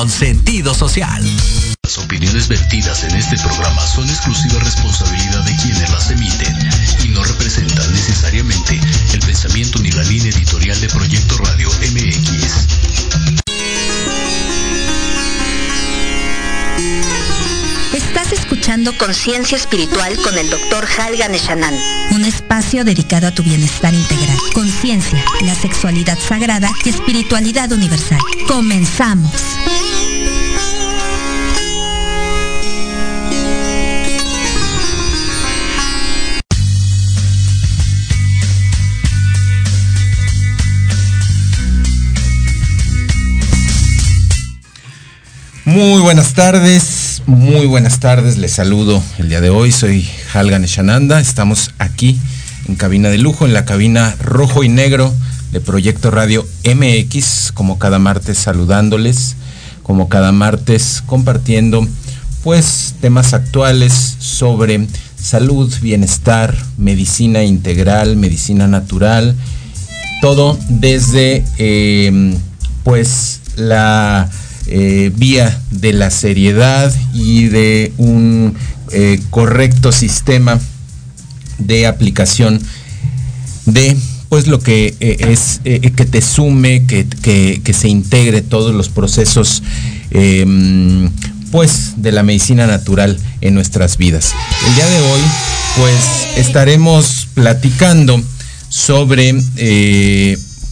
con sentido social. Las opiniones vertidas en este programa son exclusiva responsabilidad de quienes las emiten y no representan necesariamente el pensamiento ni la línea editorial de Proyecto Radio MX. Estás escuchando Conciencia Espiritual con el Dr. Halgan Eshanan. Un espacio dedicado a tu bienestar integral. Conciencia, la sexualidad sagrada y espiritualidad universal. Comenzamos. Muy buenas tardes, muy buenas tardes, les saludo el día de hoy, soy Halgan Eshananda, estamos aquí en cabina de lujo, en la cabina rojo y negro de Proyecto Radio MX, como cada martes saludándoles, como cada martes compartiendo pues temas actuales sobre salud, bienestar, medicina integral, medicina natural, todo desde eh, pues la eh, vía de la seriedad y de un eh, correcto sistema de aplicación de pues lo que eh, es que te sume, que, que, se integre todos los procesos em, pues de la medicina natural en nuestras vidas. El día de hoy pues estaremos platicando sobre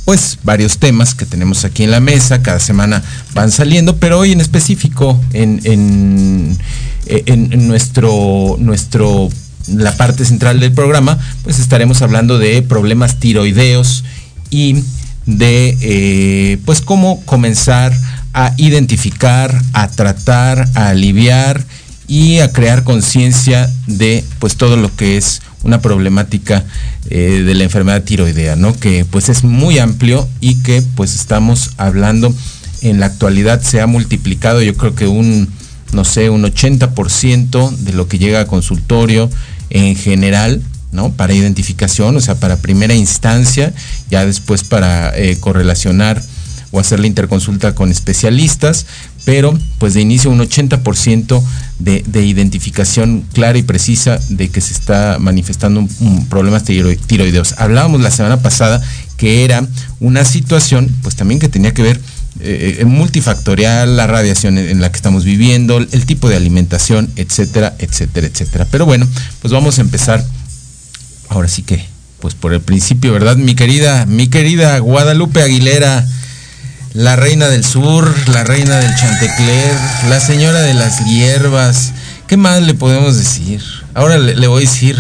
pues varios temas que tenemos aquí en la mesa, cada semana van saliendo, pero hoy en específico en, en, nuestro, nuestro, la parte central del programa, pues estaremos hablando de problemas tiroideos y de eh, pues cómo comenzar a identificar, a tratar, a aliviar y a crear conciencia de pues todo lo que es una problemática eh, de la enfermedad tiroidea, ¿no? Que pues es muy amplio y que pues estamos hablando en la actualidad se ha multiplicado yo creo que un, no sé, un 80% de lo que llega a consultorio en general, ¿no? Para identificación, o sea, para primera instancia, ya después para eh, correlacionar o hacer la interconsulta con especialistas, pero pues de inicio un 80% de, identificación clara y precisa de que se está manifestando un, problemas tiroideos. Hablábamos la semana pasada que era una situación pues también que tenía que ver eh, multifactorial, la radiación en, la que estamos viviendo, el tipo de alimentación, etcétera, etcétera, etcétera. Pero bueno, pues vamos a empezar ahora sí que, pues por el principio, ¿verdad? Mi querida, mi querida Guadalupe Aguilera, la reina del sur, la reina del Chantecler, la señora de las hierbas. ¿Qué más le podemos decir? Ahora le, voy a decir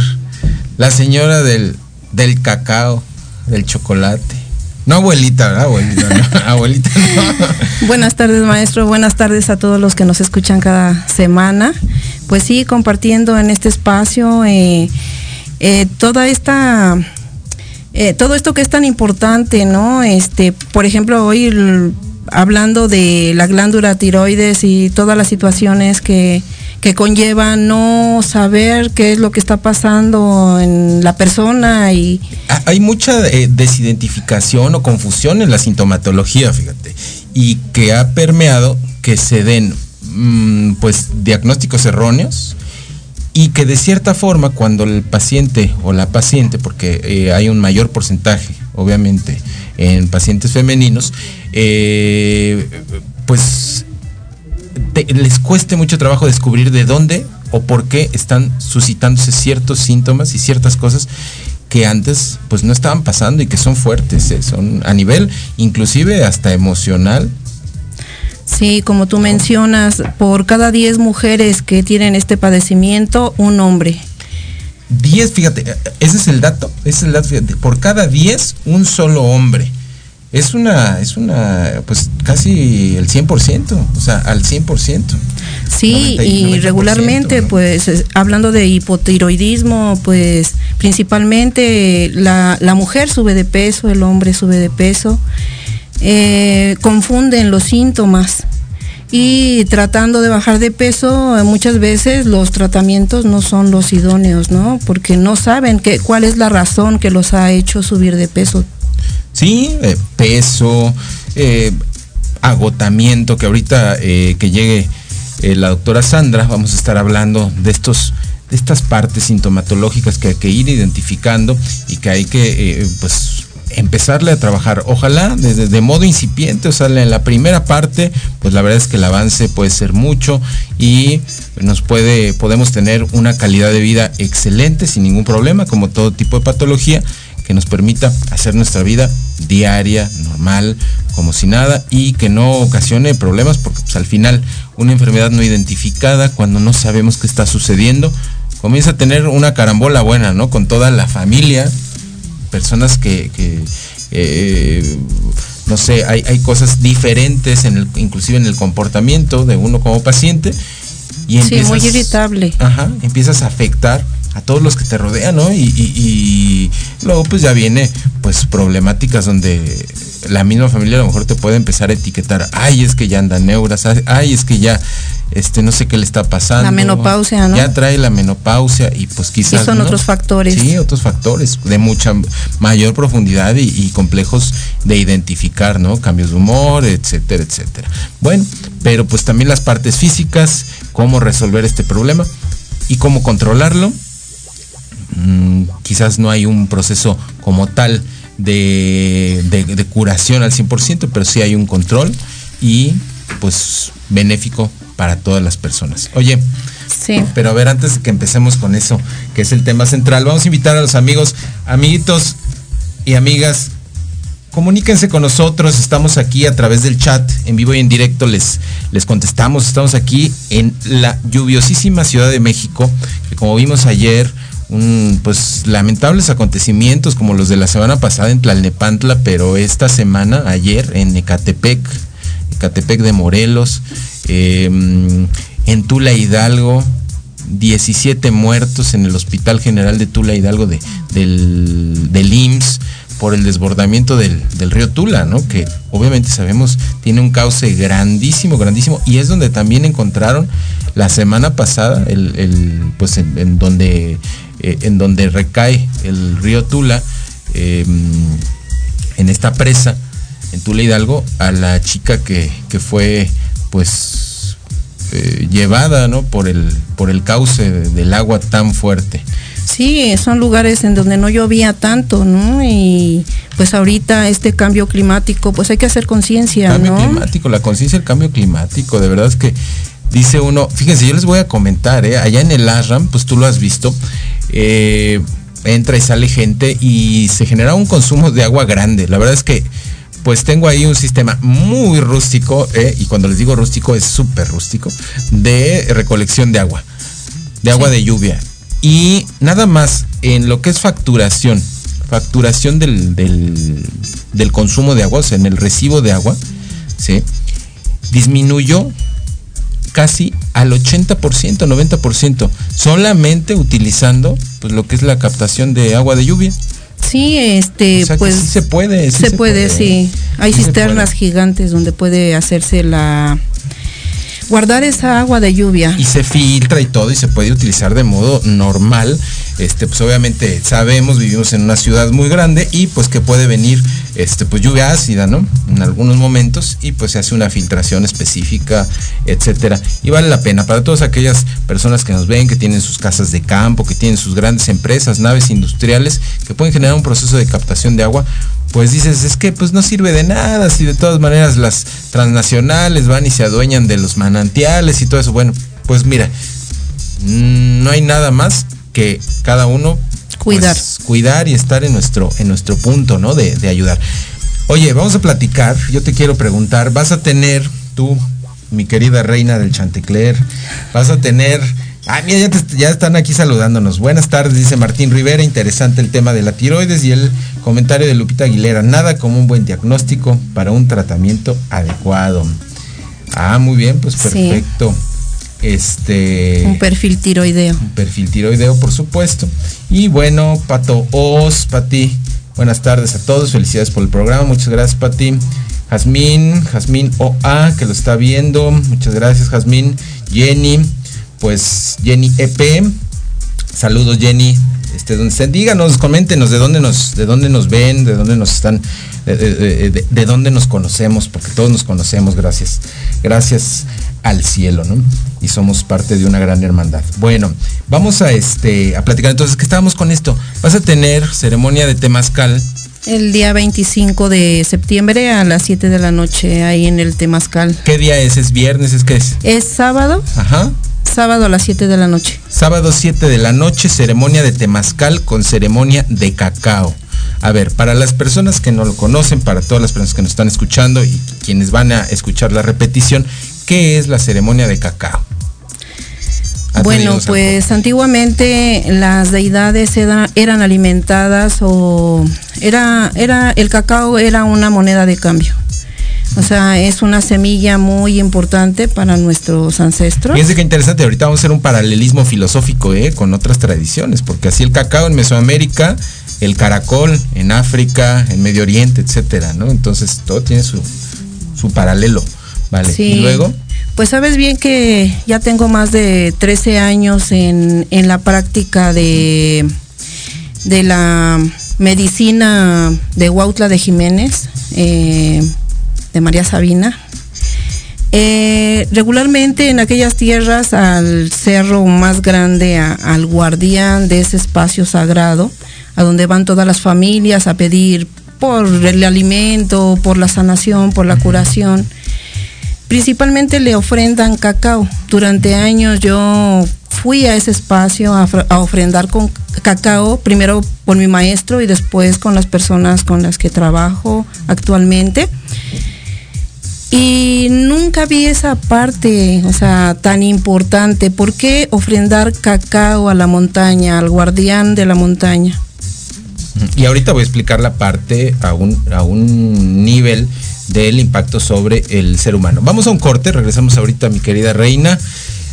la señora del, del cacao, del chocolate. No abuelita, ¿verdad? Abuelita, no, abuelita Buenas tardes, maestro. Buenas tardes a todos los que nos escuchan cada semana. Pues sí, compartiendo en este espacio eh, eh, toda esta eh, todo esto que es tan importante, ¿no? Este, por ejemplo, hoy hablando de la glándula tiroides y todas las situaciones que, que conllevan no saber qué es lo que está pasando en la persona y hay mucha eh, desidentificación o confusión en la sintomatología, fíjate, y que ha permeado que se den mm, pues diagnósticos erróneos y que de cierta forma cuando el paciente o la paciente, porque eh, hay un mayor porcentaje, obviamente, en pacientes femeninos, eh, pues les cueste mucho trabajo descubrir de dónde o por qué están suscitándose ciertos síntomas y ciertas cosas que antes pues no estaban pasando y que son fuertes, eh, son a nivel inclusive hasta emocional Sí, como tú mencionas, por cada 10 mujeres que tienen este padecimiento, un hombre. 10, fíjate, ese es el dato, ese es el dato, fíjate, por cada 10, un solo hombre. Es una, es una, pues casi el 100%, o sea, al 100%. Sí, y regularmente, pues hablando de hipotiroidismo, pues principalmente la, la mujer sube de peso, el hombre sube de peso eh, confunden los síntomas y tratando de bajar de peso, eh, muchas veces los tratamientos no son los idóneos, ¿no? Porque no saben que, cuál es la razón que los ha hecho subir de peso. Sí, eh, peso, agotamiento, que ahorita que llegue la doctora Sandra, vamos a estar hablando de estos de estas partes sintomatológicas que hay que ir identificando y que hay que pues empezarle a trabajar. Ojalá desde de modo incipiente, o sea, en la primera parte, pues la verdad es que el avance puede ser mucho y nos puede, podemos tener una calidad de vida excelente sin ningún problema, como todo tipo de patología que nos permita hacer nuestra vida diaria, normal, como si nada, y que no ocasione problemas, porque pues, al final una enfermedad no identificada, cuando no sabemos qué está sucediendo, comienza a tener una carambola buena, ¿no? Con toda la familia, personas que, eh, no sé, hay, cosas diferentes, en el, inclusive en el comportamiento de uno como paciente. Y sí, muy irritable. Ajá, empiezas a afectar a todos los que te rodean, ¿no? Y, y, luego pues ya viene pues problemáticas donde la misma familia a lo mejor te puede empezar a etiquetar, ay, es que ya anda neuras, ay, es que ya este no sé qué le está pasando. La menopausia, ¿no? Ya trae la menopausia y pues quizás. Y son otros factores. Sí, otros factores de mucha mayor profundidad y, complejos de identificar, ¿no? Cambios de humor, etcétera, etcétera. Bueno, pero pues también las partes físicas, cómo resolver este problema y cómo controlarlo. Mm, quizás no hay un proceso como tal de, de curación al 100%, pero sí hay un control y pues benéfico para todas las personas. Oye, sí. pero a ver, antes de que empecemos con eso, que es el tema central, vamos a invitar a los amigos, amiguitos y amigas, comuníquense con nosotros, estamos aquí a través del chat, en vivo y en directo les, les contestamos, estamos aquí en la lluviosísima Ciudad de México, que como vimos ayer, un, pues lamentables acontecimientos como los de la semana pasada en Tlalnepantla, pero esta semana, ayer, en Ecatepec, Ecatepec de Morelos, Em, en Tula Hidalgo, 17 muertos en el Hospital General de Tula Hidalgo de, del, del IMSS por el desbordamiento del, río Tula, ¿no? Que obviamente sabemos tiene un cauce grandísimo, grandísimo, y es donde también encontraron la semana pasada, el, pues en, donde, eh, en donde recae el río Tula, em, en esta presa, en Tula Hidalgo, a la chica que, que fue pues eh, llevada ¿no? por, el, por el cauce del agua tan fuerte. Sí, son lugares en donde no llovía tanto, ¿no? Y pues ahorita este cambio climático, pues hay que hacer conciencia, Cambio climático, la conciencia del cambio climático, de verdad es que dice uno, fíjense, yo les voy a comentar, ¿eh? allá en el ASRAM, pues tú lo has visto, eh, entra y sale gente y se genera un consumo de agua grande. La verdad es que pues tengo ahí un sistema muy rústico, eh, y cuando les digo rústico es súper rústico, de recolección de agua, de agua de lluvia. Y nada más en lo que es facturación, facturación del, del, consumo de agua, o sea, en el recibo de agua, ¿sí? disminuyó casi al 80%, 90%, solamente utilizando pues, lo que es la captación de agua de lluvia. Sí, este, pues se puede, se, puede, sí. Hay cisternas gigantes donde puede hacerse la guardar esa agua de lluvia. Y se filtra y todo y se puede utilizar de modo normal. Este, pues obviamente sabemos, vivimos en una ciudad muy grande y pues que puede venir este, pues lluvia ácida, ¿no? En algunos momentos y pues se hace una filtración específica, etcétera. Y vale la pena para todas aquellas personas que nos ven, que tienen sus casas de campo, que tienen sus grandes empresas, naves industriales, que pueden generar un proceso de captación de agua, pues dices, es que pues no sirve de nada, si de todas maneras las transnacionales van y se adueñan de los manantiales y todo eso. Bueno, pues mira, mm, no hay nada más que cada uno cuidar, pues, cuidar y estar en nuestro, en nuestro punto, ¿no? De, de ayudar. Oye, vamos a platicar, yo te quiero preguntar, vas a tener tú, mi querida reina del Chantecler, vas a tener Ah, mira, ya, están aquí saludándonos. Buenas tardes, dice Martín Rivera. Interesante el tema de la tiroides y el comentario de Lupita Aguilera. Nada como un buen diagnóstico para un tratamiento adecuado. Ah, muy bien, pues perfecto. Este. Un perfil tiroideo. Un perfil tiroideo, por supuesto. Y bueno, Pato Os, Pati. Buenas tardes a todos. Felicidades por el programa. Muchas gracias, Pati. Jazmín, Jazmín OA, que lo está viendo. Muchas gracias, Jazmín. Jenny pues Jenny EP. Saludos Jenny, este, donde estén, díganos, coméntenos de dónde nos, de dónde nos ven, de dónde nos están, de, de, dónde nos conocemos, porque todos nos conocemos, gracias. Gracias al cielo, ¿no? Y somos parte de una gran hermandad. Bueno, vamos a este a platicar entonces que estábamos con esto. Vas a tener ceremonia de temazcal el día 25 de septiembre a las 7 de la noche ahí en el Temazcal. ¿Qué día es? ¿Es viernes? ¿Es qué es? Es sábado. Ajá. Sábado a las 7 de la noche. Sábado 7 de la noche, ceremonia de Temazcal con ceremonia de cacao. A ver, para las personas que no lo conocen, para todas las personas que nos están escuchando y quienes van a escuchar la repetición, ¿qué es la ceremonia de cacao? Bueno, pues antiguamente las deidades eran, alimentadas o era, era, el cacao era una moneda de cambio. O sea, es una semilla muy importante para nuestros ancestros. Fíjense qué interesante, ahorita vamos a hacer un paralelismo filosófico ¿eh? con otras tradiciones, porque así el cacao en Mesoamérica, el caracol en África, en Medio Oriente, etcétera, ¿no? Entonces todo tiene su, su paralelo, ¿vale? Y luego. Pues sabes bien que ya tengo más de 13 años en, la práctica de, de la medicina de Huautla de Jiménez, eh, de María Sabina. Eh, regularmente en aquellas tierras al cerro más grande, al guardián de ese espacio sagrado, a donde van todas las familias a pedir por el alimento, por la sanación, por la curación principalmente le ofrendan cacao. Durante años yo fui a ese espacio a, ofrendar con cacao, primero por mi maestro y después con las personas con las que trabajo actualmente. Y nunca vi esa parte, o sea, tan importante. ¿Por qué ofrendar cacao a la montaña, al guardián de la montaña? Y ahorita voy a explicar la parte a un, a un nivel del impacto sobre el ser humano. Vamos a un corte, regresamos ahorita, mi querida reina.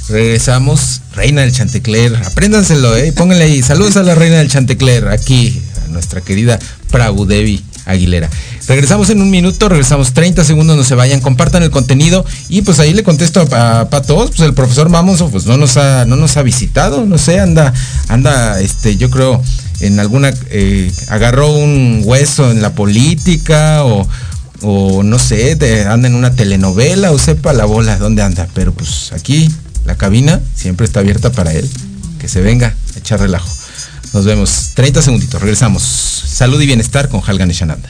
Regresamos, reina del Chantecler, apréndanselo, eh, pónganle ahí. Saludos a la reina del Chantecler, aquí, a nuestra querida Prabhu Devi Aguilera. Regresamos en un minuto, regresamos 30 segundos, no se vayan, compartan el contenido y pues ahí le contesto a, todos, pues el profesor Mamonso pues no nos ha, no nos ha visitado, no sé, anda, anda, este, yo creo en alguna, eh, agarró un hueso en la política o, o no sé, anda en una telenovela o sepa la bola dónde anda. Pero pues aquí la cabina siempre está abierta para él. Que se venga a echar relajo. Nos vemos. 30 segunditos. Regresamos. Salud y bienestar con Halgan Shananda.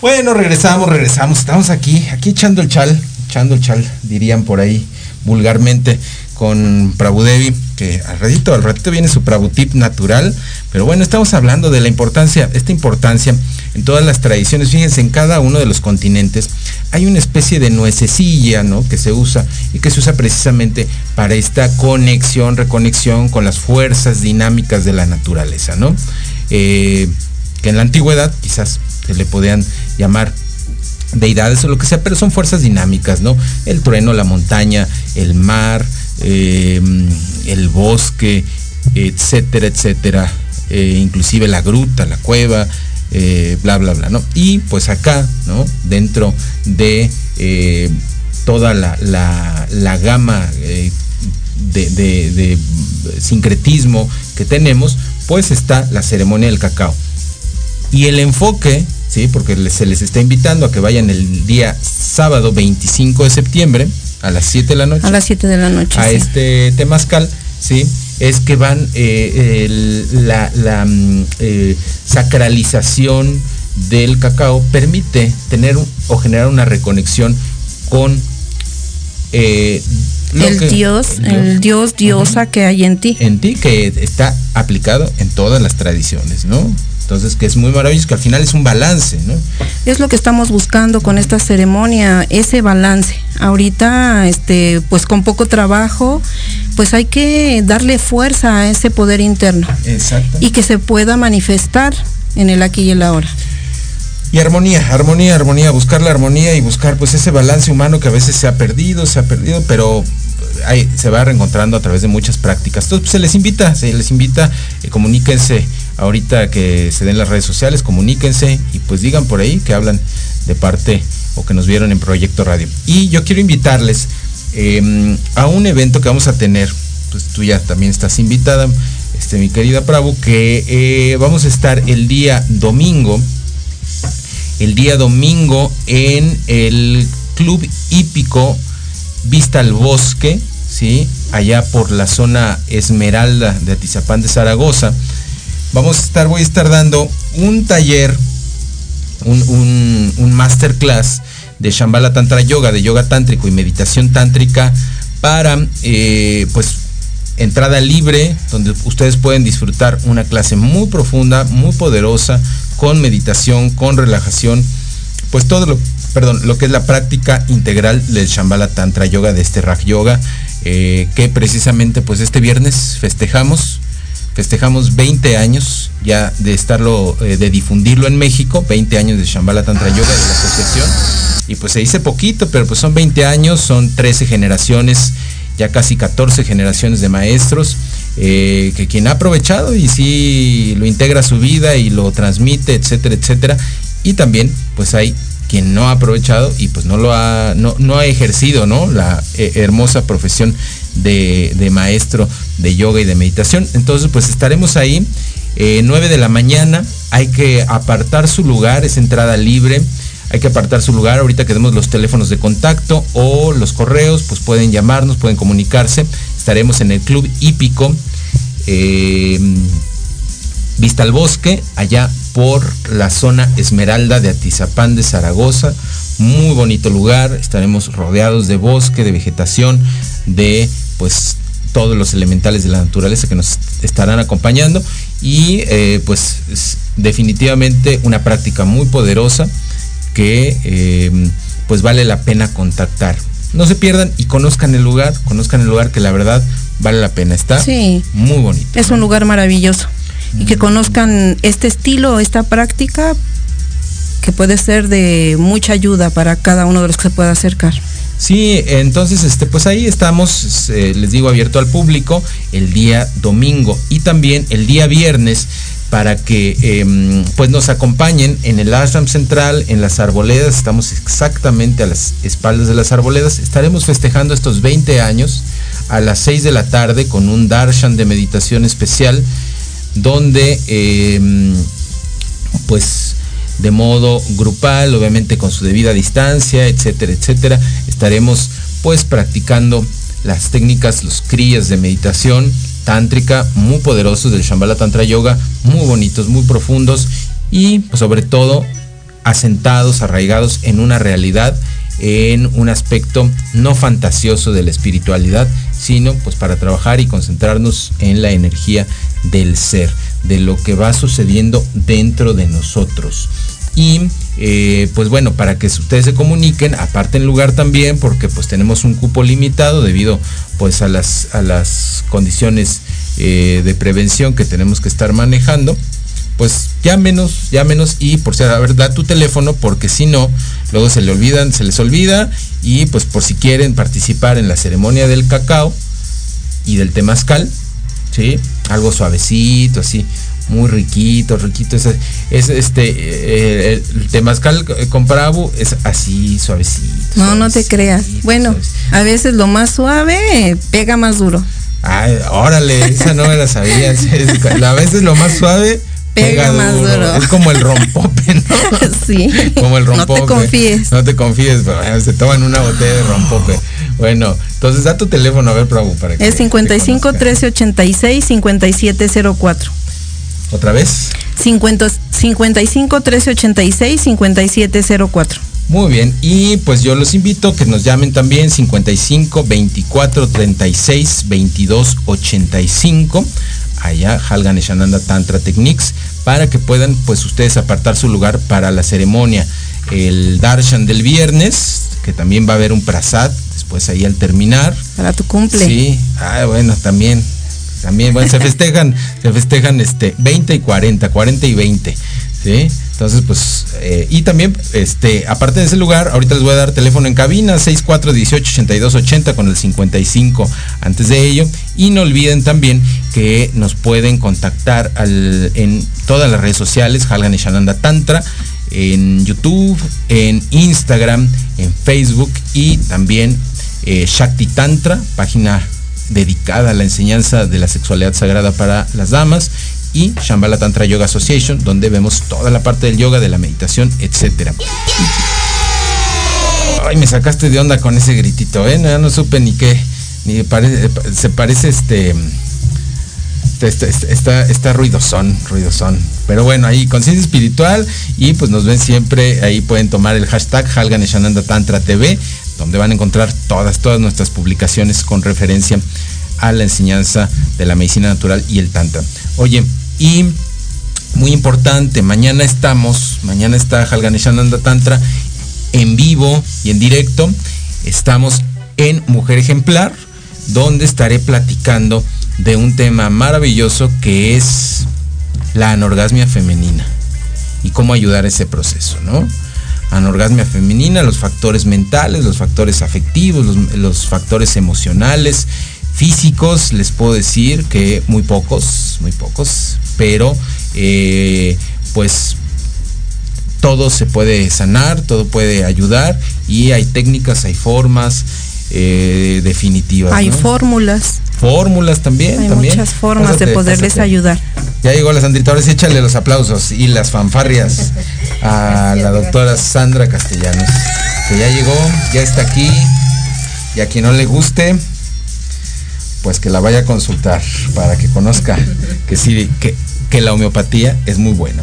Bueno, regresamos, regresamos. Estamos aquí, aquí echando el chal, echando el chal, dirían por ahí vulgarmente con Prabudevi, que al ratito, al ratito viene su Prabutip natural, pero bueno, estamos hablando de la importancia, esta importancia en todas las tradiciones. Fíjense, en cada uno de los continentes hay una especie de nuececilla, ¿no? Que se usa y que se usa precisamente para esta conexión, reconexión con las fuerzas dinámicas de la naturaleza, ¿no? Eh, que en la antigüedad quizás se le podían llamar deidades o lo que sea, pero son fuerzas dinámicas, ¿no? El trueno, la montaña, el mar, eh, el bosque, etcétera, etcétera, eh, inclusive la gruta, la cueva, eh, bla, bla, bla, ¿no? Y pues acá, ¿no? Dentro de toda la, la, gama de, de sincretismo que tenemos, pues está la ceremonia del cacao. Y el enfoque ¿sí? Porque se les está invitando a que vayan el día sábado 25 de septiembre a las 7 de la noche. A las 7 de la noche. A este temazcal, ¿sí? Es que van eh, la, mm, eh, sacralización del cacao permite tener o generar una reconexión con eh, el, dios, el dios, diosa que hay en ti. En ti, que está aplicado en todas las tradiciones, ¿no? Entonces, que es muy maravilloso, que al final es un balance, ¿no? Es lo que estamos buscando con esta ceremonia, ese balance. Ahorita, este, pues con poco trabajo, pues hay que darle fuerza a ese poder interno. Exacto. Y que se pueda manifestar en el aquí y el ahora. Y armonía, armonía, armonía, buscar la armonía y buscar pues ese balance humano que a veces se ha perdido, se ha perdido, pero se va reencontrando a través de muchas prácticas. Entonces pues, se les invita, se les invita, eh, comuníquense ahorita que se den las redes sociales, comuníquense y pues digan por ahí que hablan de parte o que nos vieron en Proyecto Radio. Y yo quiero invitarles em, a un evento que vamos a tener, pues tú ya también estás invitada, este, mi querida Bravo, que eh, vamos a estar el día domingo, el día domingo en el Club Hípico Vista al Bosque, ¿sí? allá por la zona Esmeralda de Atizapán de Zaragoza vamos a estar, voy a estar dando un taller, un, un, masterclass de Shambhala Tantra Yoga, de yoga tántrico y meditación tántrica para, eh, pues, entrada libre, donde ustedes pueden disfrutar una clase muy profunda, muy poderosa, con meditación, con relajación, pues todo lo, perdón, lo que es la práctica integral del Shambhala Tantra Yoga, de este Raj Yoga, eh, que precisamente pues este viernes festejamos festejamos 20 años ya de estarlo, eh, de difundirlo en México, 20 años de Shambhala Tantra Yoga de la asociación. Y pues se dice poquito, pero pues son 20 años, son 13 generaciones, ya casi 14 generaciones de maestros, eh, que quien ha aprovechado y sí lo integra a su vida y lo transmite, etcétera, etcétera. Y también pues hay quien no ha aprovechado y pues no lo ha, no, no ha ejercido, ¿no? La eh, hermosa profesión de, maestro de yoga y de meditación. Entonces, pues estaremos ahí, 9 eh, de la mañana, hay que apartar su lugar, es entrada libre, hay que apartar su lugar, ahorita que demos los teléfonos de contacto o los correos, pues pueden llamarnos, pueden comunicarse, estaremos en el Club Hípico, eh, Vista al Bosque, allá por la zona Esmeralda de Atizapán de Zaragoza, muy bonito lugar, estaremos rodeados de bosque, de vegetación, de pues todos los elementales de la naturaleza que nos estarán acompañando y eh, pues definitivamente una práctica muy poderosa que eh, pues vale la pena contactar. No se pierdan y conozcan el lugar, conozcan el lugar que la verdad vale la pena. Está muy bonito. Es un lugar maravilloso. Y que conozcan este estilo, esta práctica, que puede ser de mucha ayuda para cada uno de los que se pueda acercar. Sí, entonces este, pues ahí estamos, eh, les digo, abierto al público el día domingo y también el día viernes para que em, pues nos acompañen en el ashram central, en las arboledas, estamos exactamente a las espaldas de las arboledas, estaremos festejando estos 20 años a las 6 de la tarde con un darshan de meditación especial donde em, pues de modo grupal, obviamente con su debida distancia, etcétera, etcétera, estaremos pues practicando las técnicas, los crías de meditación tántrica muy poderosos del Shambhala Tantra Yoga, muy bonitos, muy profundos y pues, sobre todo asentados, arraigados en una realidad, en un aspecto no fantasioso de la espiritualidad, sino pues para trabajar y concentrarnos en la energía del ser, de lo que va sucediendo dentro de nosotros. Y eh, pues bueno, para que ustedes se comuniquen, aparten lugar también, porque pues tenemos un cupo limitado debido pues a las, a las condiciones eh, de prevención que tenemos que estar manejando. Pues ya menos, ya menos y por si a ver, tu teléfono porque si no, luego se le olvidan, se les olvida y pues por si quieren participar en la ceremonia del cacao y del temazcal, ¿sí? Algo suavecito, así, muy riquito, riquito. Es, es este, eh, el temazcal con Prabu es así, suavecito. No, no te creas. Bueno, a veces lo más suave pega más duro. Ay, órale, esa no me la sabía. A veces lo más suave pega, más duro. Es como el rompope, ¿no? Sí. Como el rompope. No te confíes. No te confíes, pero se toman una botella de rompope. Bueno, entonces da tu teléfono a ver, Prabu, para que. Es 55 1386 5704. ¿Otra vez? 50, 55 1386 5704. Muy bien, y pues yo los invito a que nos llamen también 55 24 36 22 85 allá Halgan Eshananda Tantra Techniques para que puedan pues ustedes apartar su lugar para la ceremonia. El darshan del viernes que también va a haber un prasad después ahí al terminar. Para tu cumple. Sí. Ah bueno también también bueno se festejan se festejan este 20 y 40 40 y 20 sí entonces, pues, eh, y también, este, aparte de ese lugar, ahorita les voy a dar teléfono en cabina, 6418-8280 con el 55 antes de ello. Y no olviden también que nos pueden contactar en todas las redes sociales, Halgan y Shananda Tantra, en YouTube, en Instagram, en Facebook y también eh, Shakti Tantra, página dedicada a la enseñanza de la sexualidad sagrada para las damas y Shambhala Tantra Yoga Association, donde vemos toda la parte del yoga, de la meditación, etcétera. Ay, me sacaste de onda con ese gritito, ¿eh? No, no supe ni qué, ni se parece este, está, está, está ruidosón, ruidosón. Pero bueno, ahí conciencia espiritual y pues nos ven siempre, ahí pueden tomar el hashtag Halgan Tantra TV, donde van a encontrar todas, todas nuestras publicaciones con referencia a la enseñanza de la medicina natural y el tantra. Oye, y muy importante, mañana estamos, mañana está Halganeshananda Tantra en vivo y en directo. Estamos en Mujer Ejemplar, donde estaré platicando de un tema maravilloso que es la anorgasmia femenina y cómo ayudar a ese proceso, ¿no? Anorgasmia femenina, los factores mentales, los factores afectivos, los, los factores emocionales, físicos, les puedo decir que muy pocos, muy pocos, pero eh, pues todo se puede sanar, todo puede ayudar y hay técnicas, hay formas eh, definitivas. Hay fórmulas. Fórmulas también. Hay también. muchas formas de poderles ayudar. Ya llegó la Sandrita, ahora sí échale los aplausos y las fanfarrias a la doctora Sandra Castellanos, que ya llegó, ya está aquí, y a quien no le guste, pues que la vaya a consultar para que conozca que sí, que, que la homeopatía es muy buena.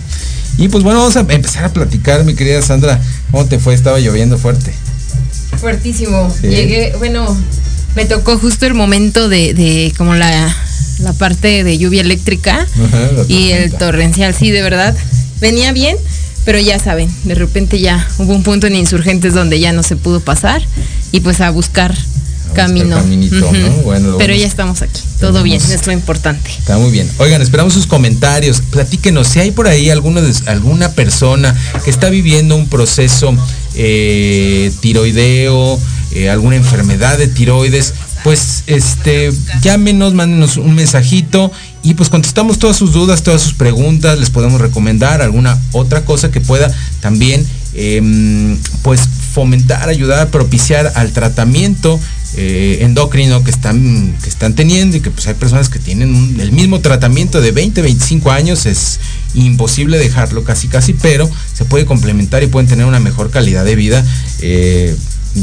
Y pues bueno, vamos a empezar a platicar, mi querida Sandra. ¿Cómo te fue? Estaba lloviendo fuerte. Fuertísimo. Llegué, bueno, me tocó justo el momento de, de como la, la, parte de lluvia eléctrica y el torrencial, sí, de verdad. Venía bien, pero ya saben, de repente ya hubo un punto en insurgentes donde ya no se pudo pasar y pues a buscar camino. Pero ya estamos aquí. Todo bien, es lo importante. Está muy bien. Oigan, esperamos sus comentarios. Platíquenos si hay por ahí alguno de, alguna persona que está viviendo un proceso eh, tiroideo, eh, alguna enfermedad de tiroides pues este, llámenos, mándenos un mensajito y pues contestamos todas sus dudas, todas sus preguntas, les podemos recomendar alguna otra cosa que pueda también em, pues fomentar, ayudar, propiciar al tratamiento eh, endocrino que están, que están teniendo y que pues hay personas que tienen el mismo tratamiento de 20, 25 años, es imposible dejarlo casi casi, pero se puede complementar y pueden tener una mejor calidad de vida. Eh,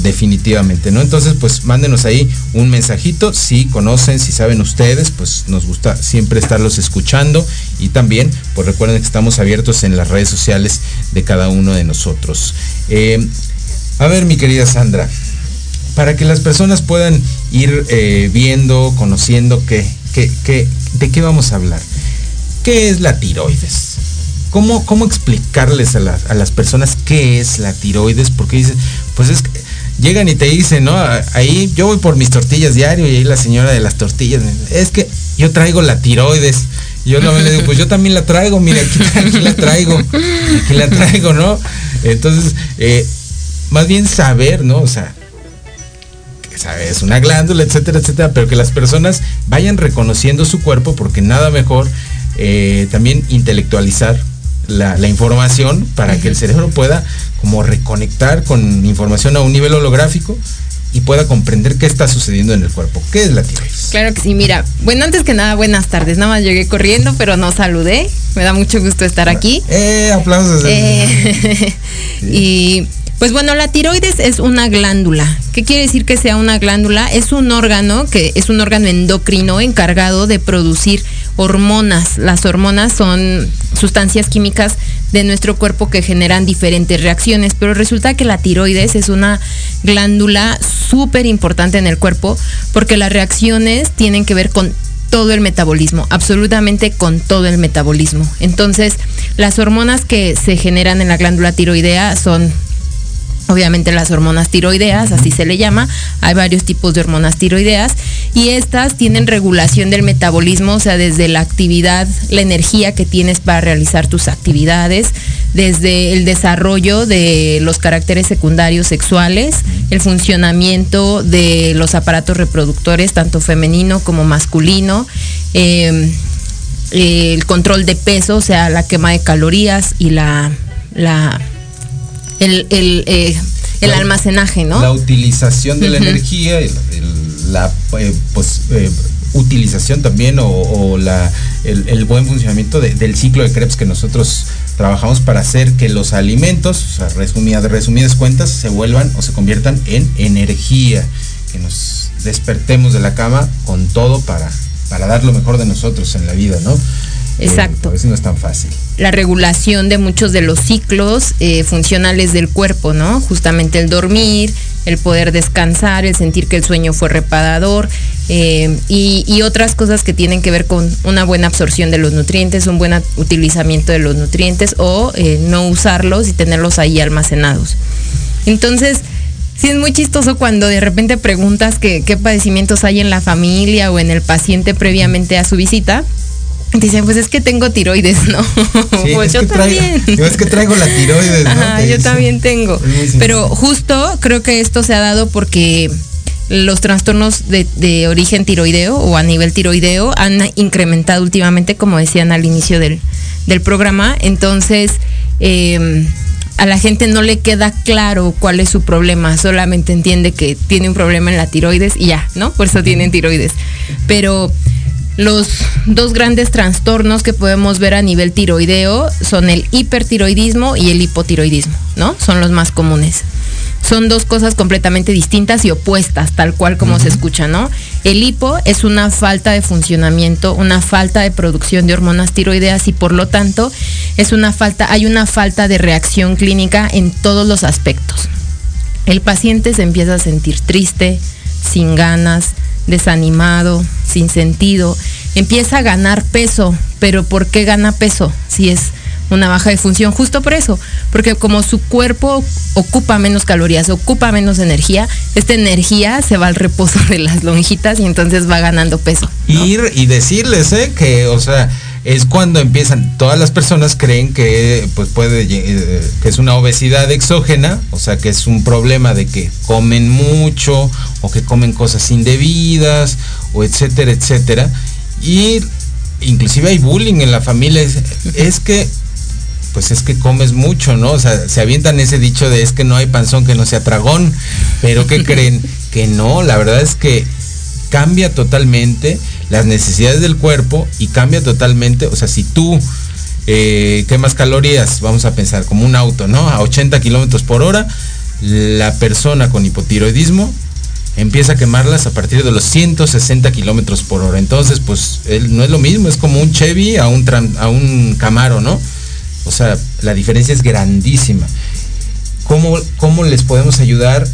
definitivamente, ¿no? Entonces, pues mándenos ahí un mensajito, si conocen, si saben ustedes, pues nos gusta siempre estarlos escuchando y también, pues recuerden que estamos abiertos en las redes sociales de cada uno de nosotros. Eh, a ver, mi querida Sandra, para que las personas puedan ir eh, viendo, conociendo qué, de qué vamos a hablar. ¿Qué es la tiroides? ¿Cómo, cómo explicarles a, a, las personas qué es la tiroides? Porque dicen, pues es que llegan y te dicen, ¿no? Ahí yo voy por mis tortillas diario y ahí la señora de las tortillas, es que yo traigo la tiroides. Yo no le digo, pues yo también la traigo, mira, aquí, la traigo, aquí la traigo, ¿no? Entonces, eh, más bien saber, ¿no? O sea, que es una glándula, etcétera, etcétera, pero que las personas vayan reconociendo su cuerpo porque nada mejor eh, también intelectualizar la, información para que el cerebro pueda como reconectar con información a un nivel holográfico y pueda comprender qué está sucediendo en el cuerpo. ¿Qué es la tiroides? Claro que sí, mira, bueno, antes que nada, buenas tardes. Nada más llegué corriendo, pero no saludé. Me da mucho gusto estar aquí. Eh, aplausos. Eh, y pues bueno, la tiroides es una glándula. ¿Qué quiere decir que sea una glándula? Es un órgano que es un órgano endocrino encargado de producir hormonas. Las hormonas son sustancias químicas de nuestro cuerpo que generan diferentes reacciones, pero resulta que la tiroides es una glándula súper importante en el cuerpo porque las reacciones tienen que ver con todo el metabolismo, absolutamente con todo el metabolismo. Entonces, las hormonas que se generan en la glándula tiroidea son obviamente las hormonas tiroideas, así se le llama. Hay varios tipos de hormonas tiroideas y estas tienen regulación del metabolismo, o sea, desde la actividad, la energía que tienes para realizar tus actividades, desde el desarrollo de los caracteres secundarios sexuales, el funcionamiento de los aparatos reproductores, tanto femenino como masculino. Em, el control de peso, o sea, la quema de calorías y la, la el, el, eh, el almacenaje, ¿no? La utilización de la energía, la eh, pues, eh, utilización también o, la, el, buen funcionamiento del ciclo de Krebs que nosotros trabajamos para hacer que los alimentos, o sea, resumidas, resumidas cuentas, se vuelvan o se conviertan en energía, que nos despertemos de la cama con todo para, para dar lo mejor de nosotros en la vida, ¿no? Exacto. a no es tan fácil. La regulación de muchos de los ciclos eh, funcionales del cuerpo, ¿no? Justamente el dormir, el poder descansar, el sentir que el sueño fue reparador eh, y, otras cosas que tienen que ver con una buena absorción de los nutrientes, un buen utilizamiento de los nutrientes o eh, no usarlos y tenerlos ahí almacenados. Entonces, sí es muy chistoso cuando de repente preguntas qué padecimientos hay en la familia o en el paciente previamente a su visita Dicen, pues es que tengo tiroides, ¿no? pues yo también. es que traigo la tiroides, ¿no? yo también tengo. Pero justo creo que esto se ha dado porque los trastornos de, origen tiroideo o a nivel tiroideo han incrementado últimamente, como decían al inicio del, programa. Entonces, em, a la gente no le queda claro cuál es su problema, solamente entiende que tiene un problema en la tiroides y ya, ¿no? Por eso tienen tiroides. Pero los dos grandes trastornos que podemos ver a nivel tiroideo son el hipertiroidismo y el hipotiroidismo, ¿no? Son los más comunes. Son dos cosas completamente distintas y opuestas, tal cual como se escucha, ¿no? El hipo es una falta de funcionamiento, una falta de producción de hormonas tiroideas y por lo tanto es una falta, hay una falta de reacción clínica en todos los aspectos. El paciente se empieza a sentir triste, sin ganas, desanimado, sin sentido, empieza a ganar peso, pero ¿por qué gana peso? Si es una baja de función, justo por eso, porque como su cuerpo ocupa menos calorías, ocupa menos energía, esta energía se va al reposo de las lonjitas y entonces va ganando peso. Ir y decirles, ¿eh? Que, o sea, es cuando empiezan, todas las personas creen que pues puede eh, que es una obesidad exógena, o sea que es un problema de que comen mucho o que comen cosas indebidas o etcétera, etcétera. Y inclusive hay bullying en la familia. Es, que pues es que comes mucho, ¿no? O sea, se avientan ese dicho de es que no hay panzón que no sea tragón, pero ¿qué creen? Que no, la verdad es que cambia totalmente las necesidades del cuerpo y cambia totalmente, o sea, si tú eh, quemas calorías, vamos a pensar como un auto, ¿no? A 80 kilómetros por hora, la persona con hipotiroidismo empieza a quemarlas a partir de los 160 kilómetros por hora. Entonces, pues no es lo mismo, es como un Chevy a un, a un Camaro, ¿no? O sea, la diferencia es grandísima. ¿Cómo, cómo les podemos ayudar?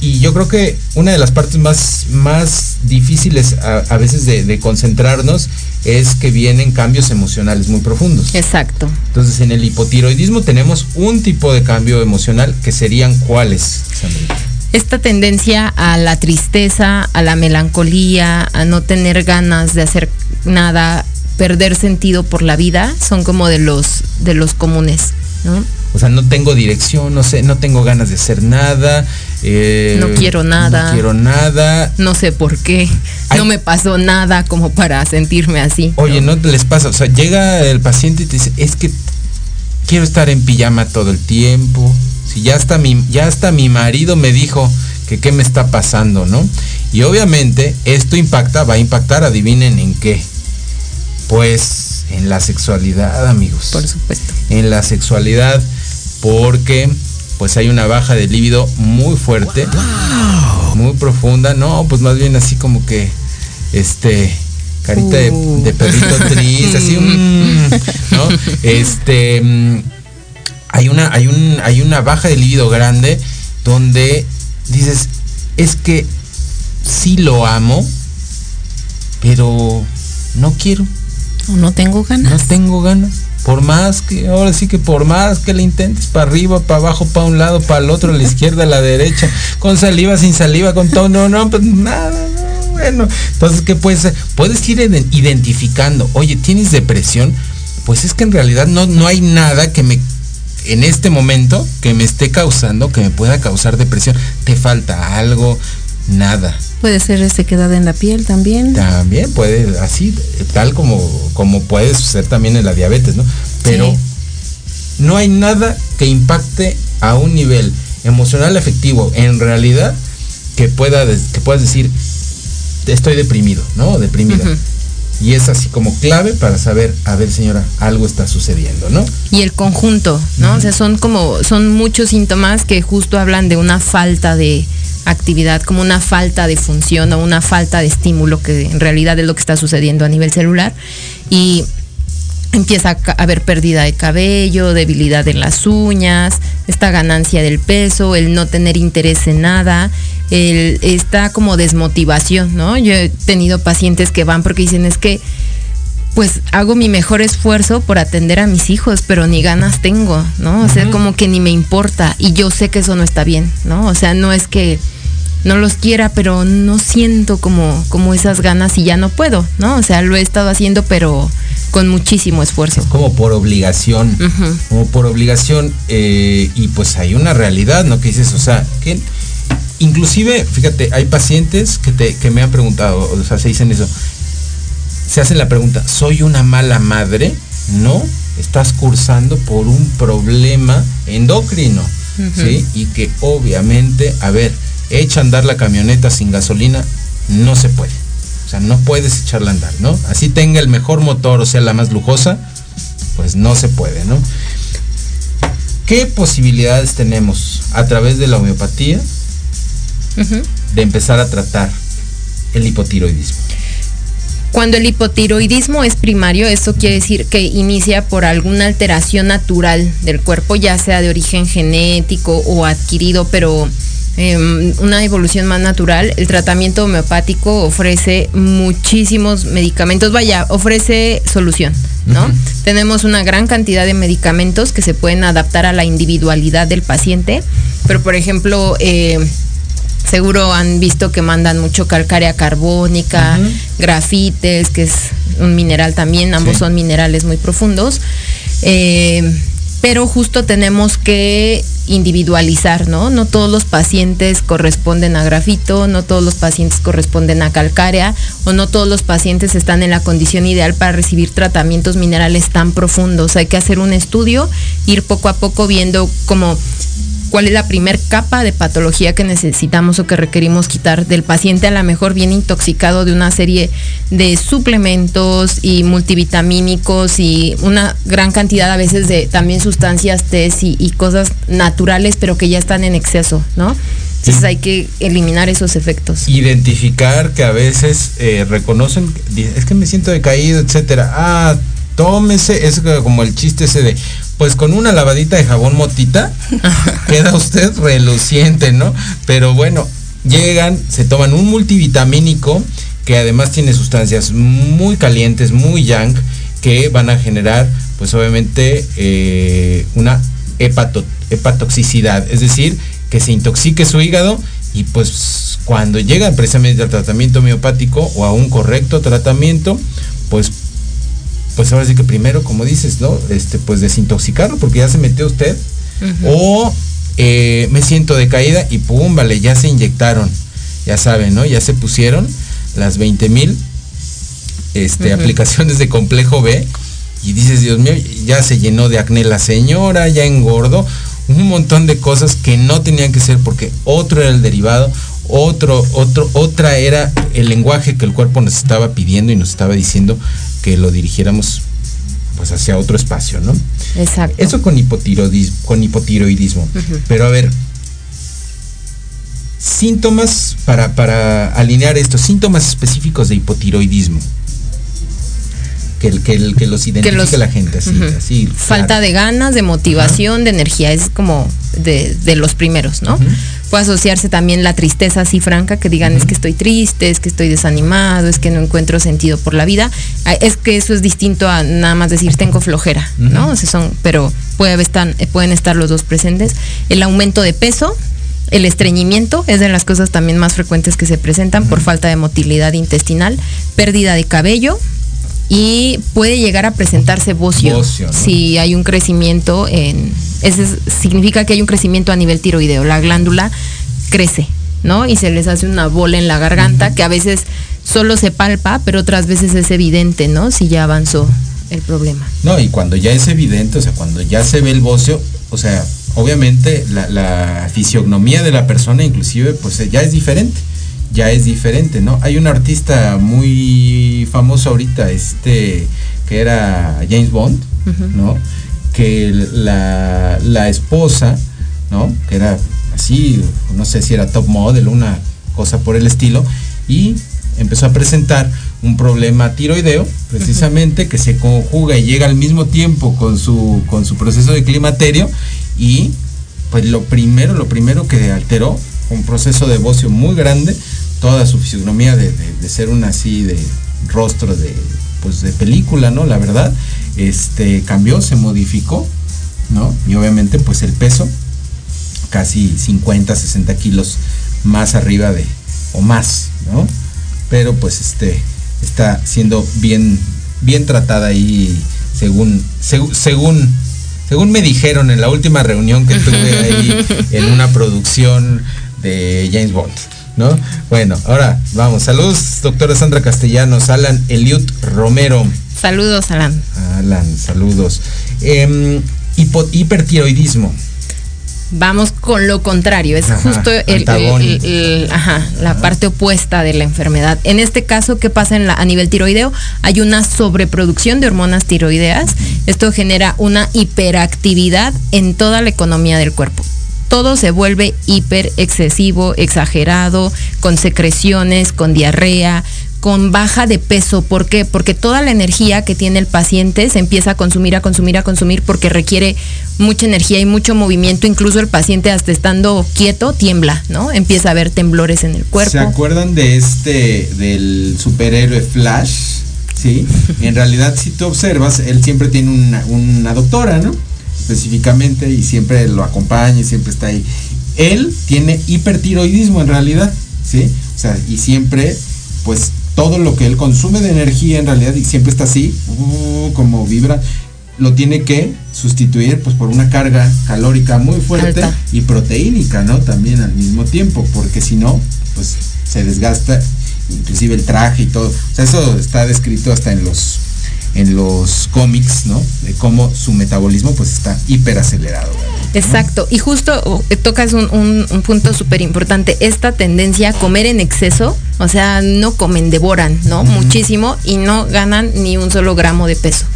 Y yo creo que una de las partes más, más difíciles a, veces de, de, concentrarnos es que vienen cambios emocionales muy profundos. Exacto. Entonces en el hipotiroidismo tenemos un tipo de cambio emocional que serían cuáles, Sandrita? esta tendencia a la tristeza, a la melancolía, a no tener ganas de hacer nada, perder sentido por la vida, son como de los de los comunes, ¿no? O sea, no tengo dirección, no sé, no tengo ganas de hacer nada. Eh, no quiero nada. No quiero nada. No sé por qué. No me pasó nada como para sentirme así. Oye, ¿no? les pasa? O sea, llega el paciente y te dice, es que quiero estar en pijama todo el tiempo. Si ya hasta mi, ya hasta mi marido me dijo que qué me está pasando, ¿no? Y obviamente esto impacta, va a impactar, adivinen en qué. Pues en la sexualidad, amigos. Por supuesto. En la sexualidad, porque pues hay una baja de líbido muy fuerte, muy profunda. No, pues más bien así como que, este, carita de, uh. perrito triste, así, mm, ¿no? Este mm, hay una, hay, un, hay una baja de líbido grande donde dices, es que sí lo amo, pero no quiero. O no tengo ganas. No tengo ganas. Por más que, ahora sí que por más que le intentes, para arriba, para abajo, para un lado, para el otro, a la izquierda, a la derecha, con saliva, sin saliva, con todo, no, no, pues nada, no, bueno. Entonces, ¿qué puedes hacer? Puedes ir identificando, oye, ¿tienes depresión? Pues es que en realidad no, no hay nada que me en este momento que me esté causando, que me pueda causar depresión. Te falta algo, nada. Puede ser sequedad en la piel también. También puede, así, tal como, como puede suceder también en la diabetes, ¿no? Pero no hay nada que impacte a un nivel emocional efectivo en realidad que pueda que puedas decir estoy deprimido, ¿no? Deprimida. Y es así como clave para saber, a ver señora, algo está sucediendo, ¿no? Y el conjunto, ¿no? O sea, son como, son muchos síntomas que justo hablan de una falta de actividad, como una falta de función o una falta de estímulo, que en realidad es lo que está sucediendo a nivel celular. Y empieza a haber pérdida de cabello, debilidad en las uñas, esta ganancia del peso, el no tener interés en nada, el, esta como desmotivación, ¿no? Yo he tenido pacientes que van porque dicen es que pues hago mi mejor esfuerzo por atender a mis hijos, pero ni ganas tengo, ¿no? O sea, como que ni me importa y yo sé que eso no está bien, ¿no? O sea, no es que no los quiera, pero no siento como, como esas ganas y ya no puedo, ¿no? O sea, lo he estado haciendo, pero con muchísimo esfuerzo. Como por obligación, como por obligación, eh, y pues hay una realidad, ¿no? Que dices, o sea, que inclusive, fíjate, hay pacientes que, te, que me han preguntado, o sea, se dicen eso, se hacen la pregunta, ¿soy una mala madre? No, estás cursando por un problema endocrino, ¿sí? Y que obviamente, a ver, echa a andar la camioneta sin gasolina, no se puede. O sea, no puedes echarla a andar, ¿no? Así tenga el mejor motor, o sea, la más lujosa, pues no se puede, ¿no? ¿Qué posibilidades tenemos a través de la homeopatía de empezar a tratar el hipotiroidismo? Cuando el hipotiroidismo es primario, eso quiere decir que inicia por alguna alteración natural del cuerpo, ya sea de origen genético o adquirido, pero Em, una evolución más natural, el tratamiento homeopático ofrece muchísimos medicamentos, vaya, ofrece solución, ¿no? Tenemos una gran cantidad de medicamentos que se pueden adaptar a la individualidad del paciente, pero por ejemplo, eh, seguro han visto que mandan mucho calcárea carbónica, grafites, que es un mineral también, ambos son minerales muy profundos. Eh, pero justo tenemos que individualizar, ¿no? No todos los pacientes corresponden a grafito, no todos los pacientes corresponden a calcárea o no todos los pacientes están en la condición ideal para recibir tratamientos minerales tan profundos. Hay que hacer un estudio, ir poco a poco viendo cómo cuál es la primer capa de patología que necesitamos o que requerimos quitar del paciente a lo mejor bien intoxicado de una serie de suplementos y multivitamínicos y una gran cantidad a veces de también sustancias test y, cosas naturales pero que ya están en exceso, ¿no? Entonces hay que eliminar esos efectos. Identificar que a veces eh, reconocen, es que me siento decaído, etcétera. Ah, tómese, es como el chiste ese de, pues con una lavadita de jabón motita queda usted reluciente, ¿no? Pero bueno, llegan, se toman un multivitamínico que además tiene sustancias muy calientes, muy yang, que van a generar, pues obviamente, eh, una hepatoxicidad, es decir, que se intoxique su hígado y pues cuando llegan precisamente al tratamiento homeopático o a un correcto tratamiento, pues pues ahora sí que primero, como dices, ¿no? Este, pues desintoxicarlo porque ya se metió usted. O eh, me siento decaída y pum, vale, ya se inyectaron. Ya saben, ¿no? Ya se pusieron las 20 mil este, aplicaciones de complejo B. Y dices, Dios mío, ya se llenó de acné la señora, ya engordó. Un montón de cosas que no tenían que ser porque otro era el derivado, otro, otro, otra era el lenguaje que el cuerpo nos estaba pidiendo y nos estaba diciendo que lo dirigiéramos pues hacia otro espacio, ¿no? Exacto. Eso con hipotiroidismo, con hipotiroidismo. Pero a ver, síntomas para, para alinear estos síntomas específicos de hipotiroidismo que, que, que los identifique la gente así, Falta de ganas, de motivación, de energía, es como de, los primeros, ¿no? Puede asociarse también la tristeza así franca, que digan es que estoy triste, es que estoy desanimado, es que no encuentro sentido por la vida. Es que eso es distinto a nada más decir tengo flojera, ¿no? son, pero puede estar, pueden estar los dos presentes. El aumento de peso, el estreñimiento es de las cosas también más frecuentes que se presentan por falta de motilidad intestinal, pérdida de cabello, y puede llegar a presentarse bocio, si hay un crecimiento en eso significa que hay un crecimiento a nivel tiroideo, la glándula crece, ¿no? Y se les hace una bola en la garganta que a veces solo se palpa, pero otras veces es evidente, ¿no? Si ya avanzó el problema. No, y cuando ya es evidente, o sea, cuando ya se ve el bocio, o sea, obviamente la, la fisionomía de la persona inclusive pues ya es diferente ya es diferente, ¿no? Hay un artista muy famoso ahorita, este, que era James Bond, ¿no? Que la, la, esposa, ¿no? Que era así, no sé si era top model, una cosa por el estilo, y empezó a presentar un problema tiroideo, precisamente, que se conjuga y llega al mismo tiempo con su, con su proceso de climaterio, y pues lo primero, lo primero que alteró, un proceso de bocio muy grande, toda su fisionomía de, ser un así de rostro de, pues de película, ¿no? La verdad, este, cambió, se modificó, ¿no? Y obviamente pues el peso, casi 50, 60 kilos más arriba de, o más, ¿no? Pero pues este, está siendo bien, bien tratada ahí según, según, según me dijeron en la última reunión que tuve ahí en una producción de James Bond. ¿No? Bueno, ahora vamos. Saludos, doctora Sandra Castellanos, Alan Eliud Romero. Saludos, Alan. Alan, saludos. Eh, hipertiroidismo. Vamos con lo contrario, es justo la parte opuesta de la enfermedad. En este caso, ¿qué pasa en la, a nivel tiroideo? Hay una sobreproducción de hormonas tiroideas. Esto genera una hiperactividad en toda la economía del cuerpo todo se vuelve hiper excesivo, exagerado, con secreciones, con diarrea, con baja de peso. ¿Por qué? Porque toda la energía que tiene el paciente se empieza a consumir, a consumir, a consumir porque requiere mucha energía y mucho movimiento. Incluso el paciente hasta estando quieto tiembla, ¿no? Empieza a haber temblores en el cuerpo. ¿Se acuerdan de este, del superhéroe Flash? Sí. en realidad, si tú observas, él siempre tiene una, una doctora, ¿no? Específicamente y siempre lo acompaña y siempre está ahí. Él tiene hipertiroidismo en realidad, ¿sí? O sea, y siempre, pues todo lo que él consume de energía en realidad y siempre está así, uh, como vibra, lo tiene que sustituir pues por una carga calórica muy fuerte y proteínica, ¿no? También al mismo tiempo, porque si no, pues se desgasta inclusive el traje y todo. O sea, eso está descrito hasta en los en los cómics, ¿no? De cómo su metabolismo pues está hiperacelerado. Exacto, y justo eh, tocas un, un, punto súper importante, esta tendencia a comer en exceso, o sea, no comen, devoran, ¿no? Muchísimo y no ganan ni un solo gramo de peso.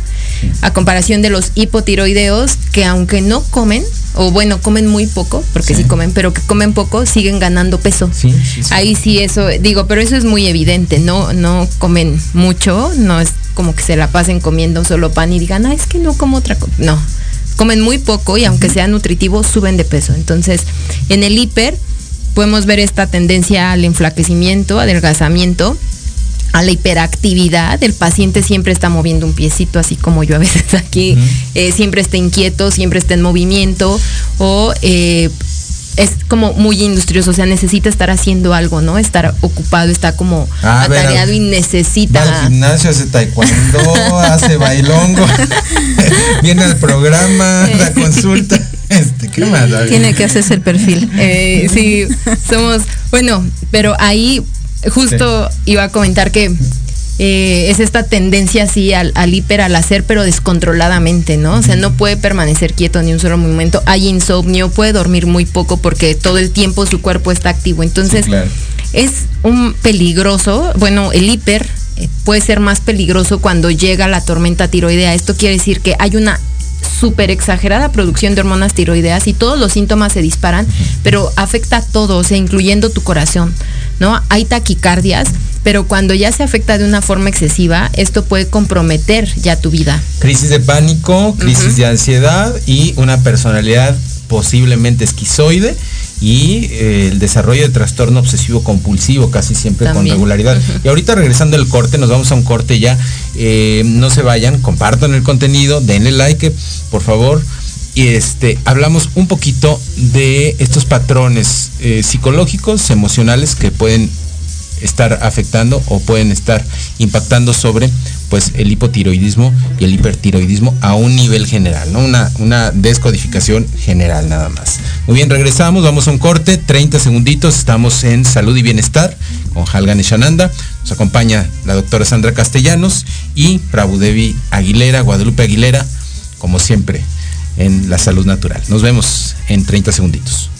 A comparación de los hipotiroideos, que aunque no comen, o bueno, comen muy poco, porque sí, comen, pero que comen poco, siguen ganando peso. Ahí sí eso, digo, pero eso es muy evidente, no, no comen mucho, no es como que se la pasen comiendo solo pan y digan, ah, es que no como otra cosa. No, comen muy poco y aunque sea nutritivo, suben de peso. Entonces, en el hiper podemos ver esta tendencia al enflaquecimiento, adelgazamiento, a la hiperactividad. El paciente siempre está moviendo un piecito, así como yo a veces aquí, eh, siempre está inquieto, siempre está en movimiento o eh, es como muy industrioso, o sea, necesita estar haciendo algo, ¿no? Estar ocupado, está como atareado y necesita. Va al gimnasio, hace taekwondo, hace bailongo, viene al programa, la consulta. Este, ¿qué más? Tiene que hacerse el perfil. Eh, sí, somos, bueno, pero ahí justo iba a comentar que eh, es esta tendencia así al, hiper, al hacer, pero descontroladamente, ¿no? O sea, no puede permanecer quieto ni un solo momento. Hay insomnio, puede dormir muy poco porque todo el tiempo su cuerpo está activo. Entonces, es un peligroso, bueno, el hiper eh, puede ser más peligroso cuando llega la tormenta tiroidea. Esto quiere decir que hay una súper exagerada producción de hormonas tiroideas y todos los síntomas se disparan, pero afecta a todo, o sea, incluyendo tu corazón, ¿no? Hay taquicardias, pero cuando ya se afecta de una forma excesiva, esto puede comprometer ya tu vida. Crisis de pánico, crisis de ansiedad y una personalidad posiblemente esquizoide y eh, el desarrollo de trastorno obsesivo compulsivo casi siempre con regularidad. Y ahorita regresando al corte, nos vamos a un corte ya. Eh, no se vayan, compartan el contenido, denle like, por favor. Y este, hablamos un poquito de estos patrones eh, psicológicos, emocionales que pueden estar afectando o pueden estar impactando sobre pues el hipotiroidismo y el hipertiroidismo a un nivel general, ¿no? Una, una descodificación general nada más. Muy bien, regresamos, vamos a un corte, 30 segunditos, estamos en Salud y Bienestar con Halgan Shananda, nos acompaña la doctora Sandra Castellanos y Prabhudevi Aguilera, Guadalupe Aguilera, como siempre, en la salud natural. Nos vemos en 30 segunditos.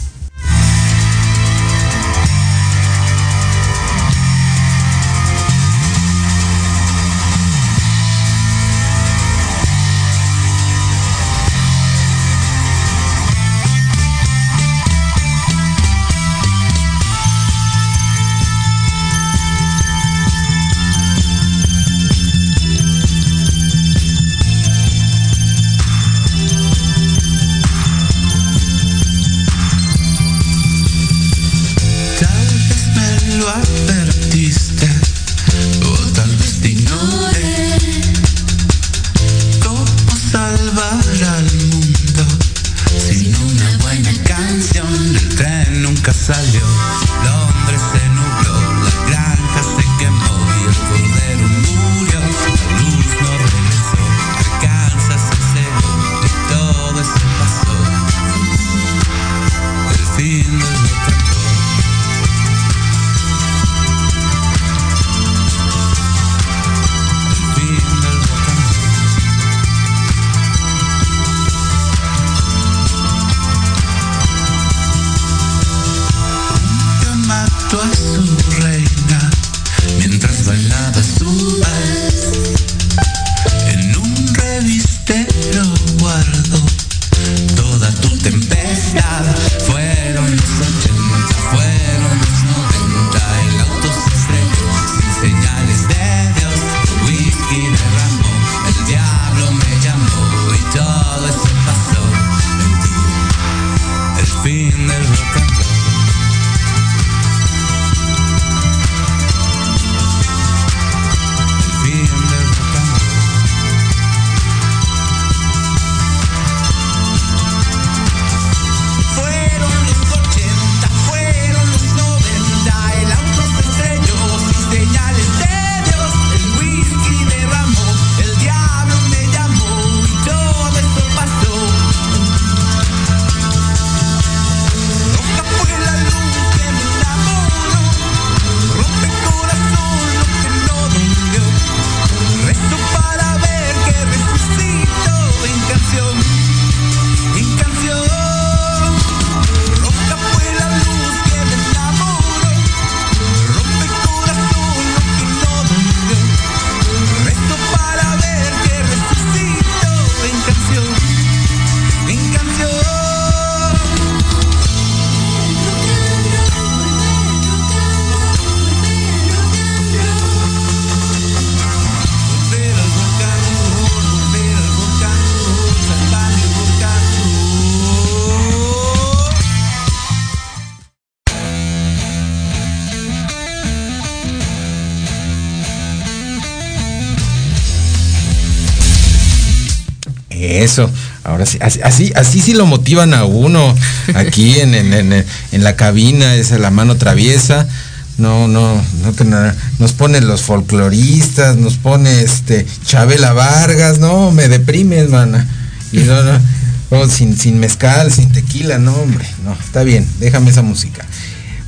Eso, ahora sí, así, así, sí lo motivan a uno aquí en, en, la cabina, esa la mano traviesa. No, no, no que nada. Nos pone los folcloristas, nos pone este Chabela Vargas, no, me deprime, hermana. Y no, no, sin, sin mezcal, sin tequila, no, hombre, no, está bien, déjame esa música.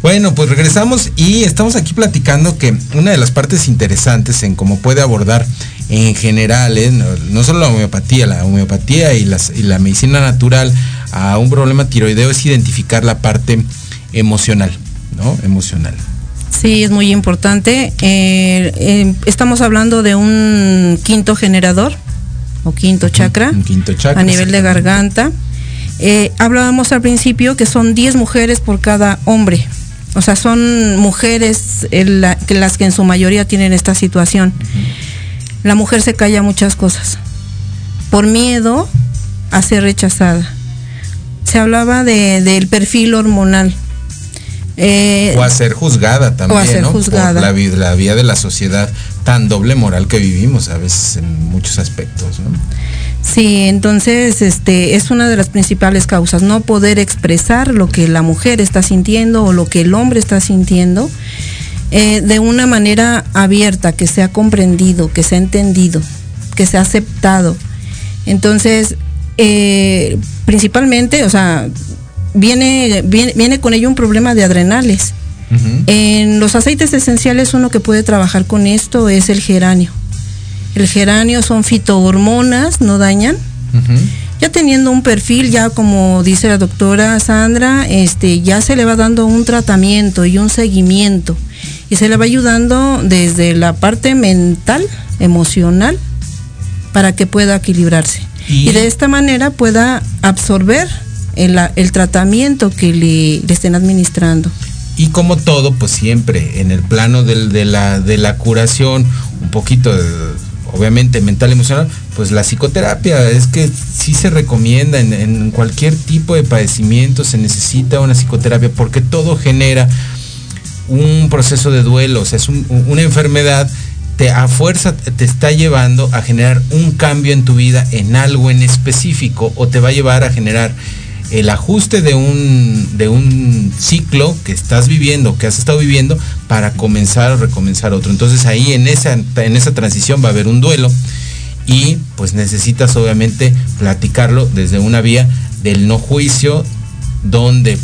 Bueno, pues regresamos y estamos aquí platicando que una de las partes interesantes en cómo puede abordar en general, ¿eh? no, solo la homeopatía, la homeopatía y, la medicina natural a un problema tiroideo es identificar la parte emocional, ¿no? Emocional. Sí, es muy importante. Eh, eh, estamos hablando de un quinto generador o quinto chakra, quinto chakra a nivel de garganta. hablábamos al principio que son 10 mujeres por cada hombre. O sea, son mujeres las que en su mayoría tienen esta situación la mujer se calla muchas cosas por miedo a ser rechazada. Se hablaba del perfil hormonal. Eh, o a ser juzgada también, o a ser juzgada. Por la, la, vía de la sociedad tan doble moral que vivimos a veces en muchos aspectos, ¿no? Sí, entonces este es una de las principales causas, no poder expresar lo que la mujer está sintiendo o lo que el hombre está sintiendo eh, de una manera abierta, que sea comprendido, que sea entendido, que sea aceptado. Entonces, eh, principalmente, o sea, viene, viene, con ello un problema de adrenales. En los aceites esenciales uno que puede trabajar con esto es el geranio. El geranio son fitohormonas, no dañan. Ya teniendo un perfil, ya como dice la doctora Sandra, este, ya se le va dando un tratamiento y un seguimiento y se le va ayudando desde la parte mental, emocional, para que pueda equilibrarse. Y, de esta manera pueda absorber el, tratamiento que le, estén administrando. Y como todo, pues siempre en el plano de, la, de la curación, un poquito, obviamente mental, emocional, pues la psicoterapia es que sí se recomienda en, cualquier tipo de padecimiento, se necesita una psicoterapia porque todo genera un proceso de duelo, o sea, es una enfermedad, te a fuerza te está llevando a generar un cambio en tu vida en algo en específico o te va a llevar a generar el ajuste de un, de un ciclo que estás viviendo, que has estado viviendo, para comenzar o recomenzar otro. Entonces ahí en esa, en esa transición va a haber un duelo y pues necesitas obviamente platicarlo desde una vía del no juicio donde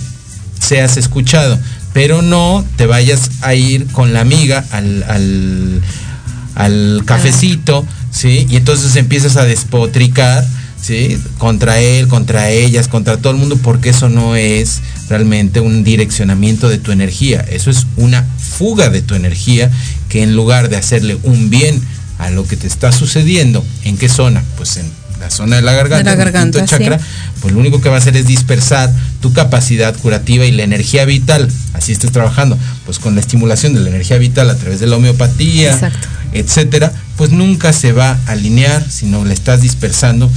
seas escuchado pero no te vayas a ir con la amiga al, al, cafecito, ¿sí? Y entonces empiezas a despotricar, ¿sí? Contra él, contra ellas, contra todo el mundo, porque eso no es realmente un direccionamiento de tu energía, eso es una fuga de tu energía que en lugar de hacerle un bien a lo que te está sucediendo, ¿en qué zona? Pues en la zona de la garganta, la garganta chakra, pues lo único que va a hacer es dispersar tu capacidad curativa y la energía vital. Así estés trabajando, pues con la estimulación de la energía vital a través de la homeopatía, etcétera, pues nunca se va a alinear, sino le estás dispersando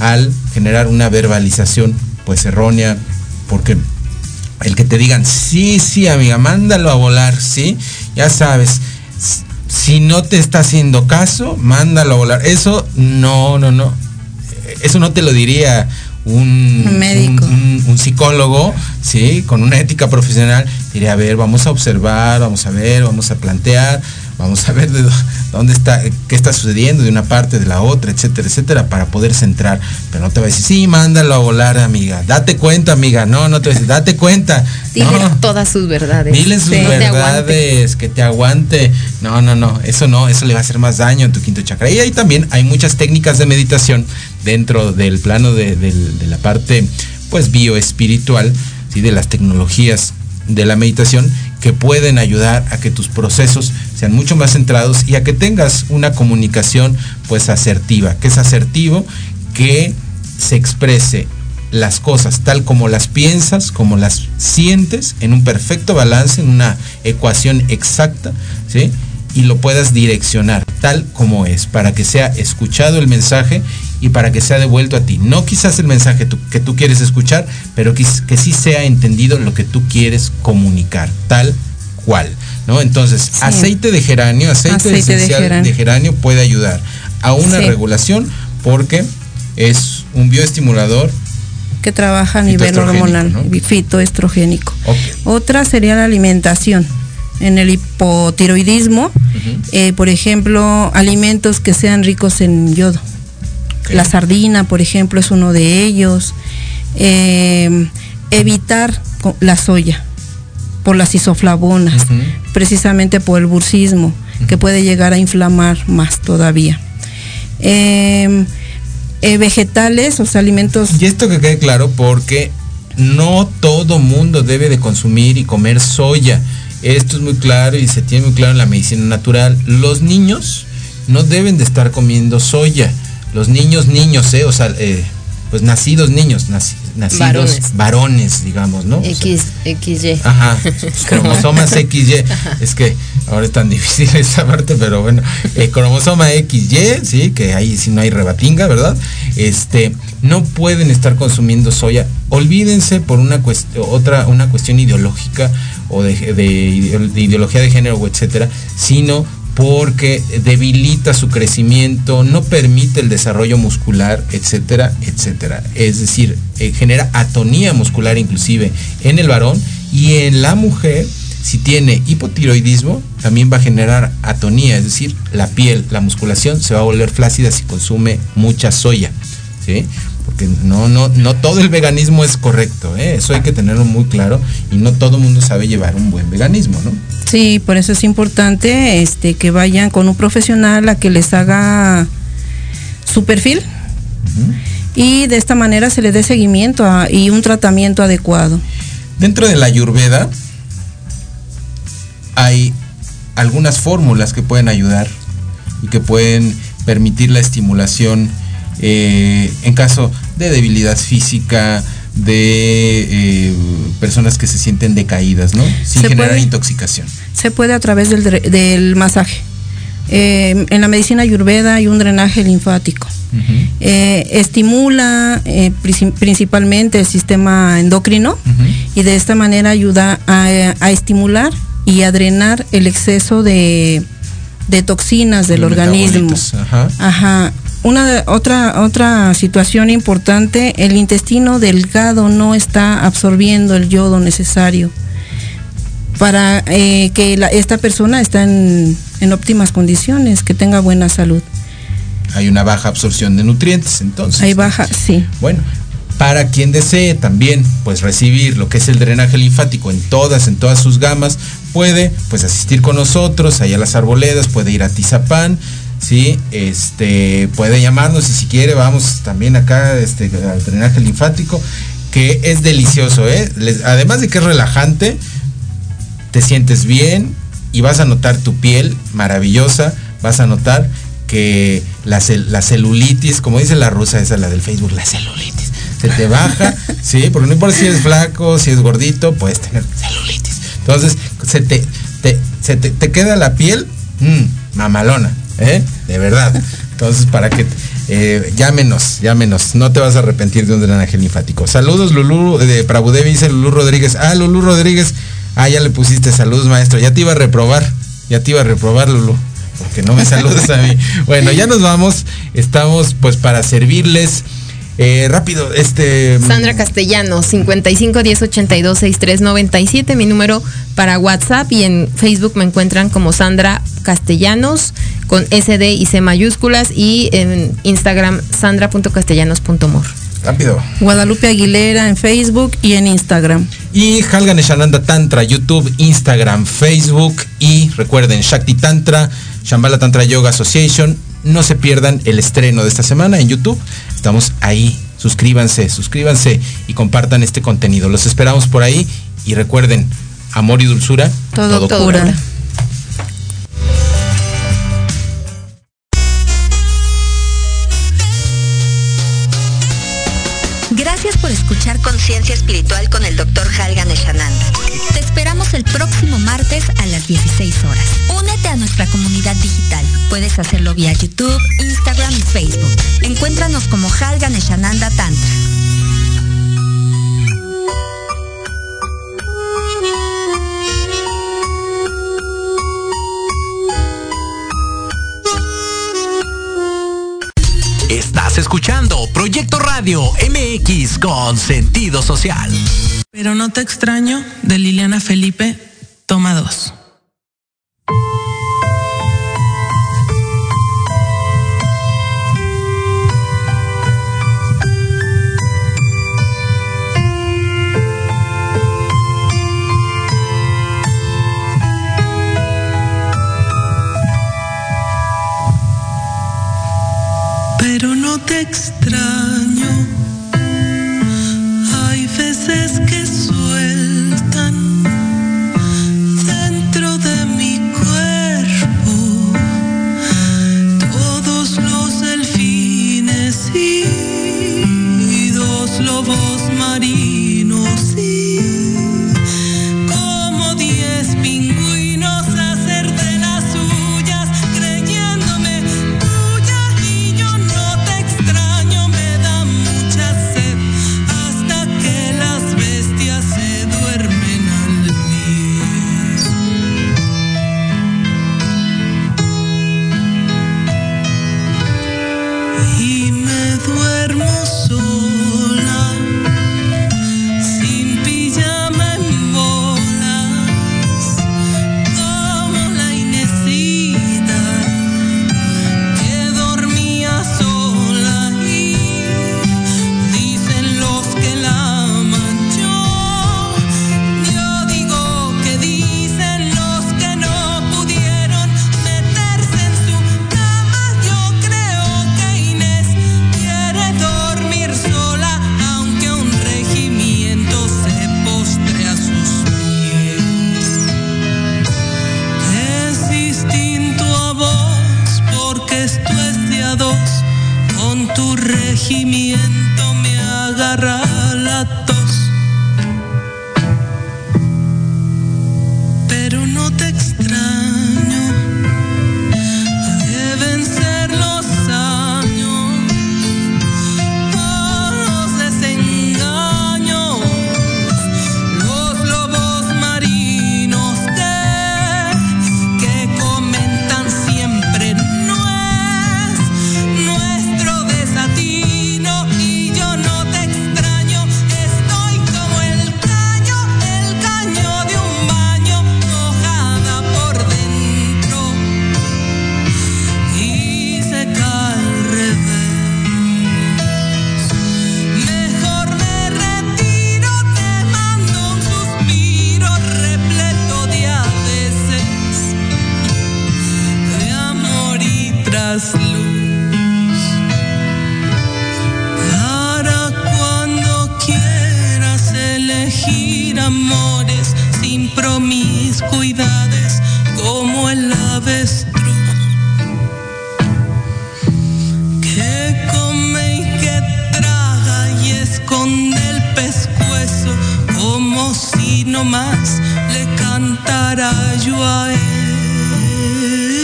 al generar una verbalización pues errónea, porque el que te digan, sí, sí, amiga, mándalo a volar, sí, ya sabes, si no te está haciendo caso, mándalo a volar. Eso no, no, no eso no te lo diría un, médico, un, psicólogo, ¿sí? Con una ética profesional, diría, a ver, vamos a observar, vamos a ver, vamos a plantear, vamos a ver de dónde está, qué está sucediendo de una parte, de la otra, etcétera, etcétera, para poder centrar. Pero no te va a decir, sí, mándalo a volar, amiga. Date cuenta, amiga. No, no te va a decir, date cuenta. Dile todas sus verdades. Dile sus verdades, que te aguante. No, no, no. Eso no, eso le va a hacer más daño en tu quinto chakra. Y ahí también hay muchas técnicas de meditación dentro del plano de, la parte pues bioespiritual, ¿sí? de las tecnologías de la meditación que pueden ayudar a que tus procesos sean mucho más centrados y a que tengas una comunicación pues asertiva, que es asertivo, que se exprese las cosas tal como las piensas, como las sientes, en un perfecto balance, en una ecuación exacta, ¿sí? Y lo puedas direccionar tal como es, para que sea escuchado el mensaje y para que sea devuelto a ti. No quizás el mensaje que tú quieres escuchar, pero que, que, sí sea entendido lo que tú quieres comunicar, tal cual. ¿no? Entonces, aceite de geranio, aceite, esencial de geranio. puede ayudar a una regulación porque es Un bioestimulador que trabaja a nivel hormonal, fitoestrogénico. Otra sería la alimentación. En el hipotiroidismo, eh, por ejemplo, alimentos que sean ricos en yodo. La sardina, por ejemplo, es uno de ellos. Eh, evitar la soya por las isoflavonas, precisamente por el bursismo, que puede llegar a inflamar más todavía. Eh, eh, vegetales, o sea, alimentos. Y esto que quede claro porque no todo mundo debe de consumir y comer soya. Esto es muy claro y se tiene muy claro en la medicina natural. Los niños no deben de estar comiendo soya. Los niños, niños, eh, o sea, eh, pues nacidos niños, nacidos varones. digamos, ¿no? X, XY. Ajá, cromosomas XY. Es que ahora es tan difícil esa parte, pero bueno, eh, cromosoma XY, sí, que ahí sí no hay rebatinga, ¿verdad? Este, no pueden estar consumiendo soya. Olvídense por una cuestión, otra, una cuestión ideológica o de, de ideología de género, etcétera, sino porque debilita su crecimiento, no permite el desarrollo muscular, etcétera, etcétera. Es decir, eh, genera atonía muscular inclusive en el varón y en la mujer, si tiene hipotiroidismo, también va a generar atonía, es decir, la piel, la musculación se va a volver flácida si consume mucha soya. ¿sí? Porque no, no, no todo el veganismo es correcto, ¿eh? eso hay que tenerlo muy claro y no todo el mundo sabe llevar un buen veganismo, ¿no? Sí, por eso es importante este, que vayan con un profesional a que les haga su perfil y de esta manera se le dé seguimiento y un tratamiento adecuado. Dentro de la ayurveda hay algunas fórmulas que pueden ayudar y que pueden permitir la estimulación eh, en caso de debilidad física, de eh, personas que se sienten decaídas, ¿no? Sin generar intoxicación. Se puede a través del, masaje. Eh, en la medicina ayurveda hay un drenaje linfático. Eh, estimula principalmente el sistema endocrino y de esta manera ayuda a, estimular y a drenar el exceso de, toxinas del organismo. Ajá. Una otra otra situación importante, el intestino delgado no está absorbiendo el yodo necesario para eh, que esta persona esté en, óptimas condiciones, que tenga buena salud. Hay una baja absorción de nutrientes, entonces. Hay baja, sí. Bueno, para quien desee también pues recibir lo que es el drenaje linfático en todas en todas sus gamas puede pues asistir con nosotros allá a las arboledas puede ir a Tizapán ¿sí? Este, puede llamarnos y si quiere vamos también acá este, al drenaje linfático, que es delicioso, ¿eh? además de que es relajante, te sientes bien y vas a notar tu piel maravillosa, vas a notar que la, la celulitis, como dice la rusa, esa la del Facebook, la celulitis, se te baja, ¿sí? Porque no importa si es flaco, si es gordito, puedes tener celulitis. Entonces, se te, se te, queda la piel mm, mamalona. ¿Eh? De verdad. Entonces, para que eh, llámenos, llámenos. No te vas a arrepentir de un drenaje linfático. Saludos, Lulú de Prabudevi, dice Lulú Rodríguez. Ah, Lulú Rodríguez. Ah, ya le pusiste saludos, maestro. Ya te iba a reprobar. Ya te iba a reprobar, Lulú. Porque no me saludas a mí. Bueno, ya nos vamos. Estamos pues para servirles. Eh, rápido, este. Mm, Sandra Castellano, 55 10 82 63 97, mi número para WhatsApp y en Facebook me encuentran como Sandra Castellanos con SD y C mayúsculas y en Instagram sandra.castellanos.mor. Rápido. Guadalupe Aguilera en Facebook y en Instagram. Y Halgan Shananda Tantra, YouTube, Instagram, Facebook y recuerden Shakti Tantra, Shambhala Tantra Yoga Association. No se pierdan el estreno de esta semana en YouTube Estamos ahí. Suscríbanse, suscríbanse y compartan este contenido. Los esperamos por ahí y recuerden, amor y dulzura, todo, todo Gracias por escuchar Conciencia Espiritual con el Dr. Halgan Eshananda. Te esperamos el próximo martes a las 16 horas. Únete a nuestra comunidad digital. Puedes hacerlo vía YouTube, Instagram y Facebook. Encuéntranos como Halgan Eshananda Tantra. escuchando Proyecto Radio MX con sentido social. Pero no te extraño de Liliana Felipe, toma dos. extra.